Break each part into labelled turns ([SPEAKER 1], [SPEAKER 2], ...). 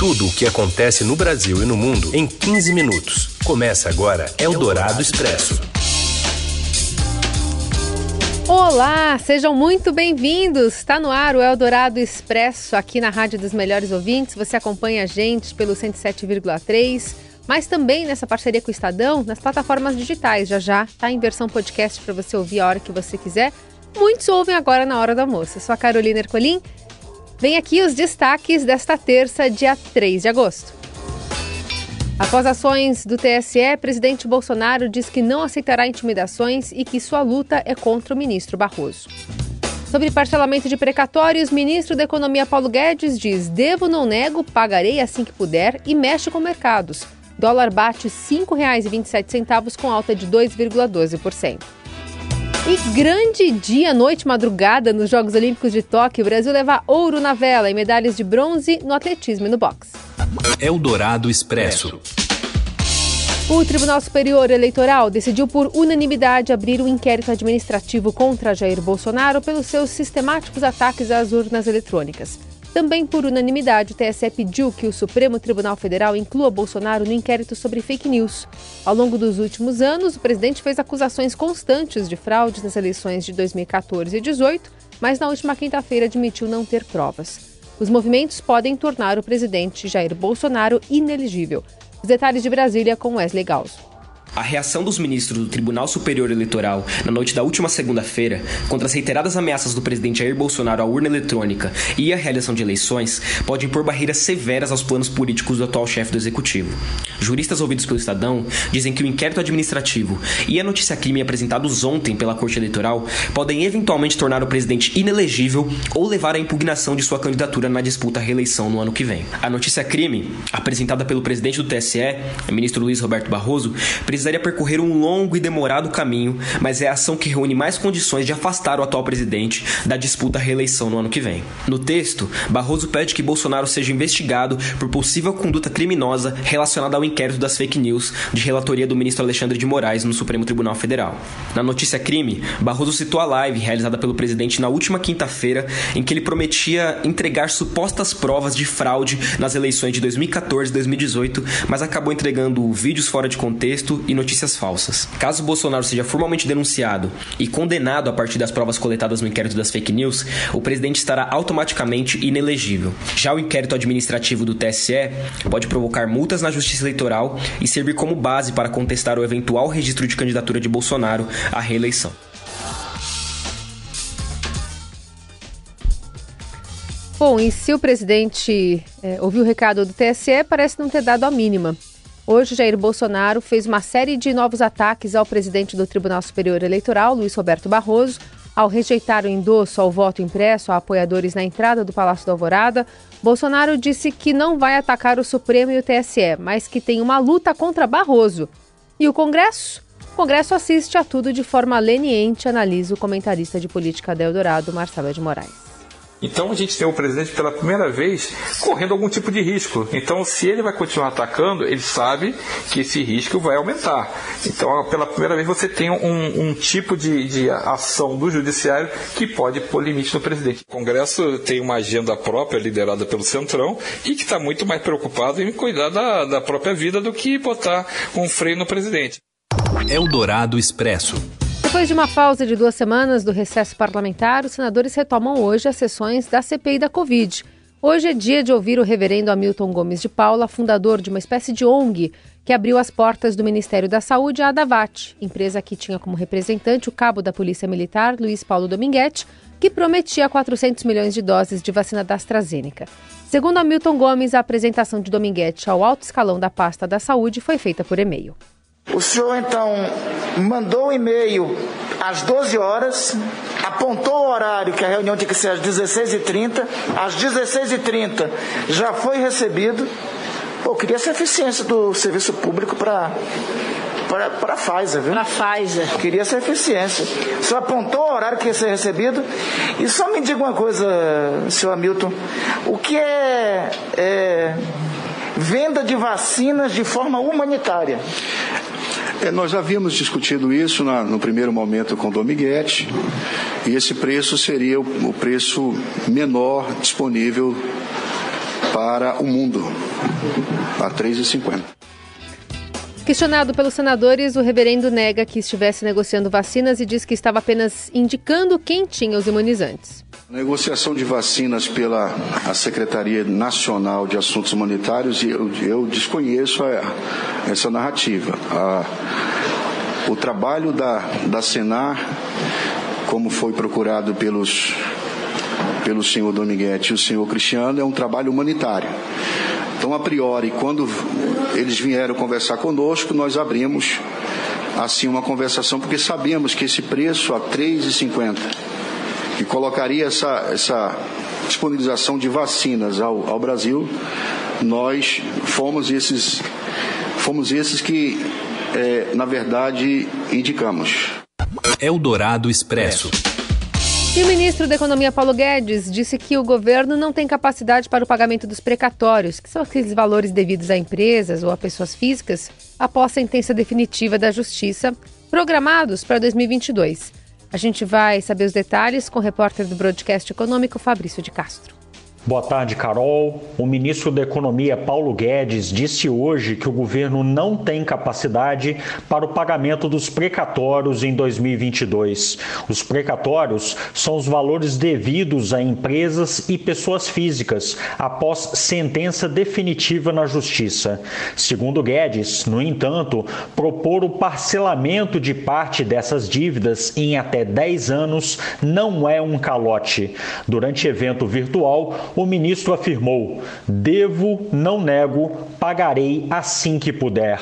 [SPEAKER 1] Tudo o que acontece no Brasil e no mundo em 15 minutos. Começa agora Eldorado Expresso.
[SPEAKER 2] Olá, sejam muito bem-vindos. Está no ar o Eldorado Expresso aqui na Rádio dos Melhores Ouvintes. Você acompanha a gente pelo 107,3, mas também nessa parceria com o Estadão nas plataformas digitais. Já já está em versão podcast para você ouvir a hora que você quiser. Muitos ouvem agora na hora do almoço. Eu sou a Carolina Ercolim Vem aqui os destaques desta terça, dia 3 de agosto. Após ações do TSE, presidente Bolsonaro diz que não aceitará intimidações e que sua luta é contra o ministro Barroso. Sobre parcelamento de precatórios, ministro da Economia Paulo Guedes diz: devo, não nego, pagarei assim que puder e mexe com mercados. Dólar bate R$ 5,27 com alta de 2,12%. E grande dia, noite, madrugada nos Jogos Olímpicos de Tóquio. O Brasil leva ouro na vela e medalhas de bronze no atletismo e no boxe.
[SPEAKER 1] Eldorado Expresso.
[SPEAKER 2] O Tribunal Superior Eleitoral decidiu por unanimidade abrir um inquérito administrativo contra Jair Bolsonaro pelos seus sistemáticos ataques às urnas eletrônicas. Também por unanimidade, o TSE pediu que o Supremo Tribunal Federal inclua Bolsonaro no inquérito sobre fake news. Ao longo dos últimos anos, o presidente fez acusações constantes de fraude nas eleições de 2014 e 2018, mas na última quinta-feira admitiu não ter provas. Os movimentos podem tornar o presidente Jair Bolsonaro inelegível. Os detalhes de Brasília com Wesley Galso.
[SPEAKER 3] A reação dos ministros do Tribunal Superior Eleitoral na noite da última segunda-feira contra as reiteradas ameaças do presidente Jair Bolsonaro à urna eletrônica e à realização de eleições pode impor barreiras severas aos planos políticos do atual chefe do executivo. Juristas ouvidos pelo Estadão dizem que o inquérito administrativo e a notícia crime apresentados ontem pela Corte Eleitoral podem eventualmente tornar o presidente inelegível ou levar à impugnação de sua candidatura na disputa à reeleição no ano que vem. A notícia crime, apresentada pelo presidente do TSE, ministro Luiz Roberto Barroso, precisaria percorrer um longo e demorado caminho, mas é a ação que reúne mais condições de afastar o atual presidente da disputa à reeleição no ano que vem. No texto, Barroso pede que Bolsonaro seja investigado por possível conduta criminosa relacionada ao inquérito das fake news de relatoria do ministro Alexandre de Moraes no Supremo Tribunal Federal. Na notícia crime, Barroso citou a live realizada pelo presidente na última quinta-feira, em que ele prometia entregar supostas provas de fraude nas eleições de 2014 e 2018, mas acabou entregando vídeos fora de contexto e notícias falsas. Caso Bolsonaro seja formalmente denunciado e condenado a partir das provas coletadas no inquérito das fake news, o presidente estará automaticamente inelegível. Já o inquérito administrativo do TSE pode provocar multas na Justiça Eleitoral e servir como base para contestar o eventual registro de candidatura de Bolsonaro à reeleição.
[SPEAKER 2] Bom, e se o presidente é, ouviu o recado do TSE, parece não ter dado a mínima. Hoje, Jair Bolsonaro fez uma série de novos ataques ao presidente do Tribunal Superior Eleitoral, Luiz Roberto Barroso, ao rejeitar o endosso ao voto impresso a apoiadores na entrada do Palácio da Alvorada. Bolsonaro disse que não vai atacar o Supremo e o TSE, mas que tem uma luta contra Barroso. E o Congresso? O Congresso assiste a tudo de forma leniente, analisa o comentarista de política da Eldorado, Marcelo de Moraes.
[SPEAKER 4] Então a gente tem o presidente pela primeira vez correndo algum tipo de risco. Então, se ele vai continuar atacando, ele sabe que esse risco vai aumentar. Então, pela primeira vez, você tem um, um tipo de, de, ação do judiciário que pode pôr limite no presidente. O Congresso tem uma agenda própria, liderada pelo Centrão, e que está muito mais preocupado em cuidar da, da própria vida do que botar um freio no presidente.
[SPEAKER 1] Eldorado Expresso.
[SPEAKER 2] Depois de uma pausa de duas semanas do recesso parlamentar, os senadores retomam hoje as sessões da CPI da Covid. Hoje é dia de ouvir o reverendo Hamilton Gomes de Paula, fundador de uma espécie de ONG que abriu as portas do Ministério da Saúde à Adavat, empresa que tinha como representante o cabo da Polícia Militar, Luiz Paulo Dominguete, que prometia 400 milhões de doses de vacina da AstraZeneca. Segundo Hamilton Gomes, a apresentação de Dominguete ao alto escalão da pasta da saúde foi feita por e-mail.
[SPEAKER 5] O senhor então mandou o e-mail às 12 horas, apontou o horário que a reunião tinha que ser às 16h30, às 16h30 já foi recebido. Pô, eu queria essa eficiência do serviço público para para a Pfizer, viu?
[SPEAKER 6] Para Pfizer.
[SPEAKER 5] Queria essa eficiência. O senhor apontou o horário que ia ser recebido. E só me diga uma coisa, senhor Hamilton. O que é, é venda de vacinas de forma humanitária?
[SPEAKER 7] É, nós havíamos discutido isso na, no primeiro momento com o Dominguete, e esse preço seria o, o preço menor disponível para o mundo. a 3,50.
[SPEAKER 2] Questionado pelos senadores, o reverendo nega que estivesse negociando vacinas e diz que estava apenas indicando quem tinha os imunizantes.
[SPEAKER 7] Negociação de vacinas pela a Secretaria Nacional de Assuntos Humanitários, eu, eu desconheço a, essa narrativa. A, o trabalho da, da Senar, como foi procurado pelos, pelo senhor Dominguete e o senhor Cristiano, é um trabalho humanitário. Então, a priori, quando eles vieram conversar conosco, nós abrimos assim uma conversação, porque sabemos que esse preço a R$ 3,50 que colocaria essa, essa disponibilização de vacinas ao, ao Brasil, nós fomos esses, fomos esses que, é, na verdade, indicamos.
[SPEAKER 1] Eldorado Expresso.
[SPEAKER 2] E o ministro da Economia, Paulo Guedes, disse que o governo não tem capacidade para o pagamento dos precatórios, que são aqueles valores devidos a empresas ou a pessoas físicas, após sentença definitiva da Justiça, programados para 2022. A gente vai saber os detalhes com o repórter do Broadcast Econômico, Fabrício de Castro.
[SPEAKER 6] Boa tarde, Carol. O ministro da Economia, Paulo Guedes, disse hoje que o governo não tem capacidade para o pagamento dos precatórios em 2022. Os precatórios são os valores devidos a empresas e pessoas físicas após sentença definitiva na Justiça. Segundo Guedes, no entanto, propor o parcelamento de parte dessas dívidas em até 10 anos não é um calote. Durante evento virtual, o ministro afirmou: devo, não nego, pagarei assim que puder.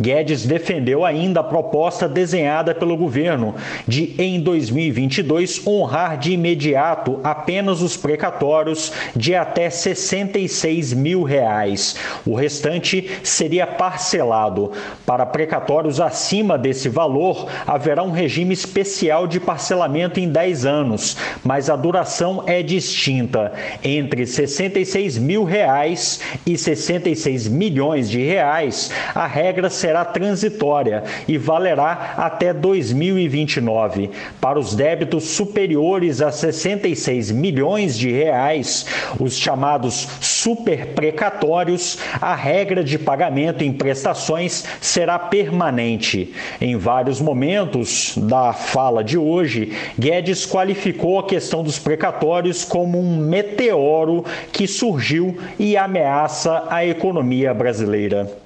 [SPEAKER 6] Guedes defendeu ainda a proposta desenhada pelo governo de, em 2022, honrar de imediato apenas os precatórios de até 66 mil reais. O restante seria parcelado. Para precatórios acima desse valor, haverá um regime especial de parcelamento em 10 anos, mas a duração é distinta entre 66 mil reais e 66 milhões de reais. A regra será transitória e valerá até 2029. Para os débitos superiores a 66 milhões de reais, os chamados superprecatórios, a regra de pagamento em prestações será permanente. Em vários momentos da fala de hoje, Guedes qualificou a questão dos precatórios como um meteoro que surgiu e ameaça a economia brasileira.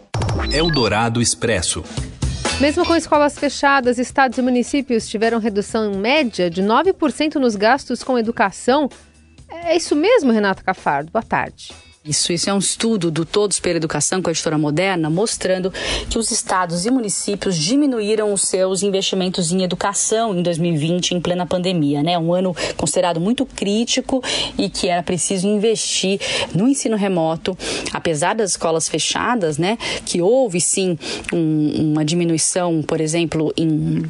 [SPEAKER 1] Eldorado Expresso.
[SPEAKER 2] Mesmo com escolas fechadas, estados e municípios tiveram redução média de 9% nos gastos com educação. É isso mesmo, Renata Cafardo? Boa tarde.
[SPEAKER 8] Isso, isso é um estudo do Todos pela Educação com a editora Moderna, mostrando que os estados e municípios diminuíram os seus investimentos em educação em 2020, em plena pandemia, né? Um ano considerado muito crítico e que era preciso investir no ensino remoto, apesar das escolas fechadas, né? Que houve sim um, uma diminuição, por exemplo, em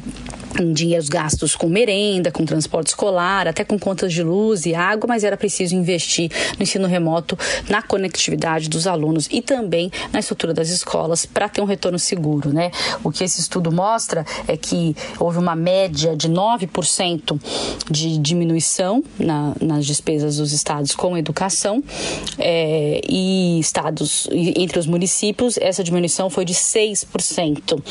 [SPEAKER 8] em dinheiros gastos com merenda, com transporte escolar, até com contas de luz e água, mas era preciso investir no ensino remoto, na conectividade dos alunos e também na estrutura das escolas para ter um retorno seguro, né? O que esse estudo mostra é que houve uma média de 9% de diminuição na, nas despesas dos estados com educação é, e estados entre os municípios essa diminuição foi de 6%.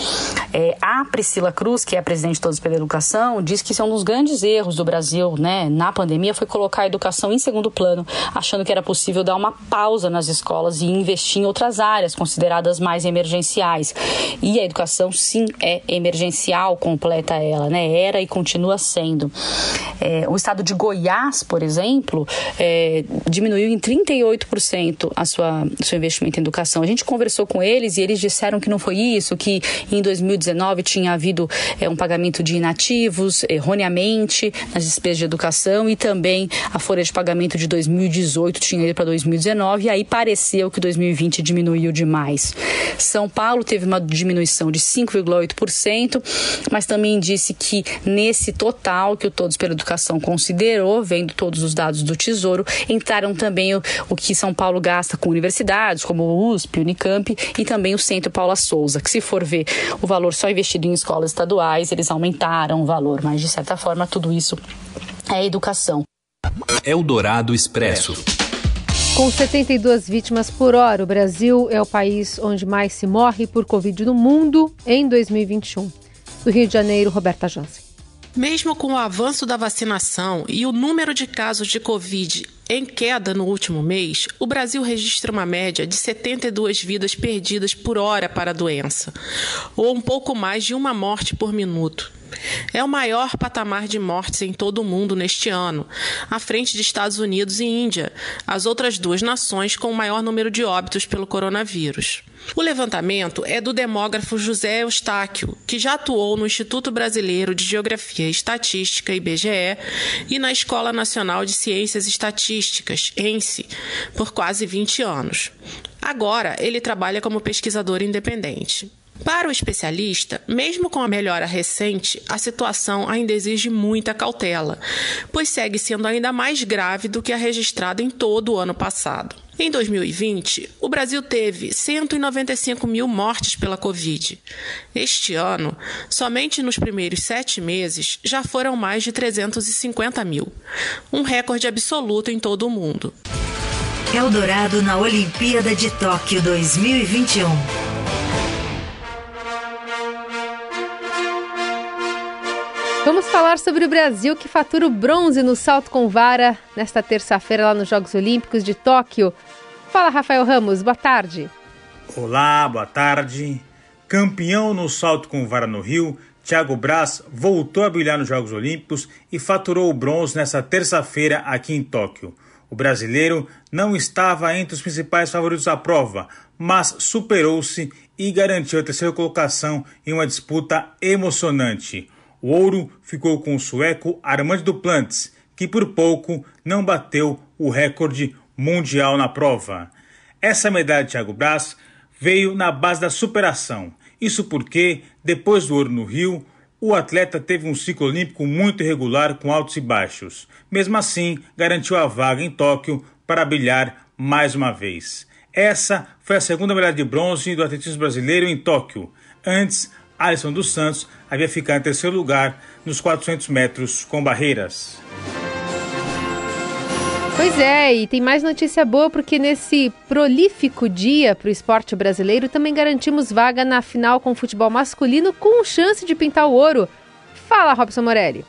[SPEAKER 8] É, a Priscila Cruz, que é a presidente de Todos pela Educação, diz que isso é um dos grandes erros do Brasil, né, na pandemia, foi colocar a educação em segundo plano, achando que era possível dar uma pausa nas escolas e investir em outras áreas consideradas mais emergenciais. E a educação, sim, é emergencial, completa ela, né? Era e continua sendo. É, o estado de Goiás, por exemplo, é, diminuiu em 38% a sua, o seu investimento em educação. A gente conversou com eles e eles disseram que não foi isso, que em 2019 tinha havido é, um pagamento de inativos erroneamente nas despesas de educação e também a folha de pagamento de 2018 tinha ido para 2019 2019 e aí pareceu que 2020 diminuiu demais. São Paulo teve uma diminuição de 5,8%, mas também disse que nesse total que o Todos pela Educação considerou, vendo todos os dados do Tesouro, entraram também o, o que São Paulo gasta com universidades, como o USP, Unicamp e também o Centro Paula Souza, que se for ver o valor só investido em escolas estaduais, eles aumentaram o valor, mas de certa forma tudo isso é educação.
[SPEAKER 1] Eldorado Expresso.
[SPEAKER 2] Com 72 vítimas por hora, o Brasil é o país onde mais se morre por Covid no mundo em 2021. Do Rio de Janeiro, Roberta Jansen.
[SPEAKER 9] Mesmo com o avanço da vacinação e o número de casos de Covid em queda no último mês, o Brasil registra uma média de 72 vidas perdidas por hora para a doença, ou um pouco mais de uma morte por minuto. É o maior patamar de mortes em todo o mundo neste ano, à frente de Estados Unidos e Índia, as outras duas nações com o maior número de óbitos pelo coronavírus. O levantamento é do demógrafo José Eustáquio, que já atuou no Instituto Brasileiro de Geografia e Estatística, IBGE, e na Escola Nacional de Ciências Estatísticas, ENSE, por quase 20 anos. Agora, ele trabalha como pesquisador independente. Para o especialista, mesmo com a melhora recente, a situação ainda exige muita cautela, pois segue sendo ainda mais grave do que a registrada em todo o ano passado. Em 2020, o Brasil teve 195 mil mortes pela Covid. Este ano, somente nos primeiros sete meses, já foram mais de 350 mil, um recorde absoluto em todo o mundo.
[SPEAKER 10] Eldorado na Olimpíada de Tóquio 2021.
[SPEAKER 2] Falar sobre o Brasil que fatura o bronze no salto com vara nesta terça-feira lá nos Jogos Olímpicos de Tóquio. Fala, Rafael Ramos, boa tarde.
[SPEAKER 11] Olá, boa tarde. Campeão no salto com vara no Rio, Thiago Braz voltou a brilhar nos Jogos Olímpicos e faturou o bronze nesta terça-feira aqui em Tóquio. O brasileiro não estava entre os principais favoritos à prova, mas superou-se e garantiu a terceira colocação em uma disputa emocionante. O ouro ficou com o sueco Armand Duplantis, que por pouco não bateu o recorde mundial na prova. Essa medalha de Thiago Braz veio na base da superação. Isso porque, depois do ouro no Rio, o atleta teve um ciclo olímpico muito irregular com altos e baixos. Mesmo assim, garantiu a vaga em Tóquio para brilhar mais uma vez. Essa foi a segunda medalha de bronze do atletismo brasileiro em Tóquio. Antes, Alisson dos Santos havia ficado em terceiro lugar nos 400 metros com barreiras.
[SPEAKER 2] Pois é, e tem mais notícia boa porque nesse prolífico dia para o esporte brasileiro também garantimos vaga na final com futebol masculino com chance de pintar o ouro. Fala, Robson Morelli.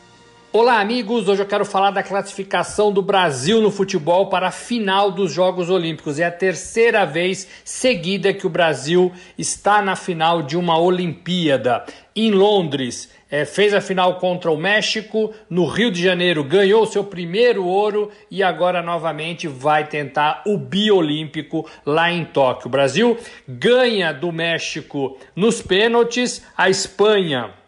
[SPEAKER 12] Olá, amigos. Hoje eu quero falar da classificação do Brasil no futebol para a final dos Jogos Olímpicos. É a terceira vez seguida que o Brasil está na final de uma Olimpíada. Em Londres, é, fez a final contra o México, no Rio de Janeiro ganhou seu primeiro ouro e agora novamente vai tentar o biolímpico lá em Tóquio. O Brasil ganha do México nos pênaltis, a Espanha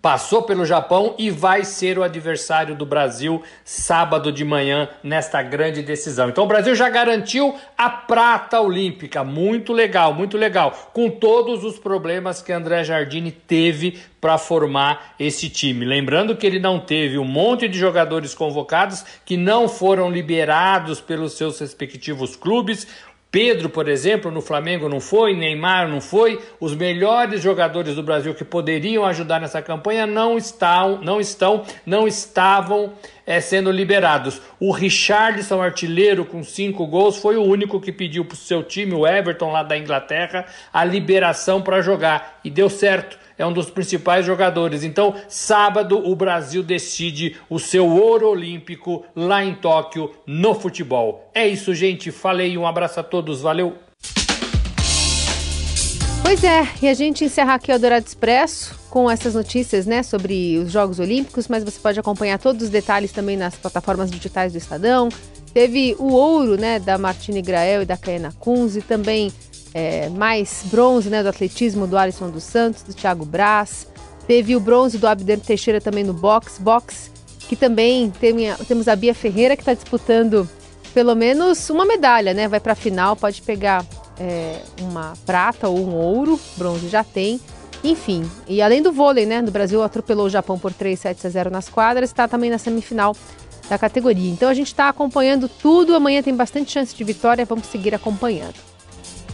[SPEAKER 12] passou pelo Japão e vai ser o adversário do Brasil sábado de manhã nesta grande decisão. Então o Brasil já garantiu a prata olímpica, muito legal, muito legal, com todos os problemas que André Jardine teve para formar esse time. Lembrando que ele não teve um monte de jogadores convocados que não foram liberados pelos seus respectivos clubes. Pedro, por exemplo, no Flamengo não foi, Neymar não foi, os melhores jogadores do Brasil que poderiam ajudar nessa campanha não estão, não estão, não estavam é, sendo liberados. O Richardson, artilheiro com cinco gols, foi o único que pediu para o seu time, o Everton lá da Inglaterra, a liberação para jogar e deu certo é um dos principais jogadores. Então, sábado, o Brasil decide o seu ouro olímpico lá em Tóquio no futebol. É isso, gente. Falei, um abraço a todos, valeu!
[SPEAKER 2] Pois é, e a gente encerra aqui o Dourado Expresso com essas notícias né, sobre os Jogos Olímpicos, mas você pode acompanhar todos os detalhes também nas plataformas digitais do Estadão. Teve o ouro né, da Martine Grael e da Caena Kunze, também é, mais bronze né, do atletismo do Alisson dos Santos, do Thiago Braz. Teve o bronze do Abder Teixeira também no box, box que também tem, temos a Bia Ferreira que está disputando pelo menos uma medalha, né? Vai para a final, pode pegar é, uma prata ou um ouro, bronze já tem. Enfim, e além do vôlei, né? No Brasil atropelou o Japão por 3 sets a 0 nas quadras, está também na semifinal da categoria. Então a gente está acompanhando tudo. Amanhã tem bastante chance de vitória, vamos seguir acompanhando.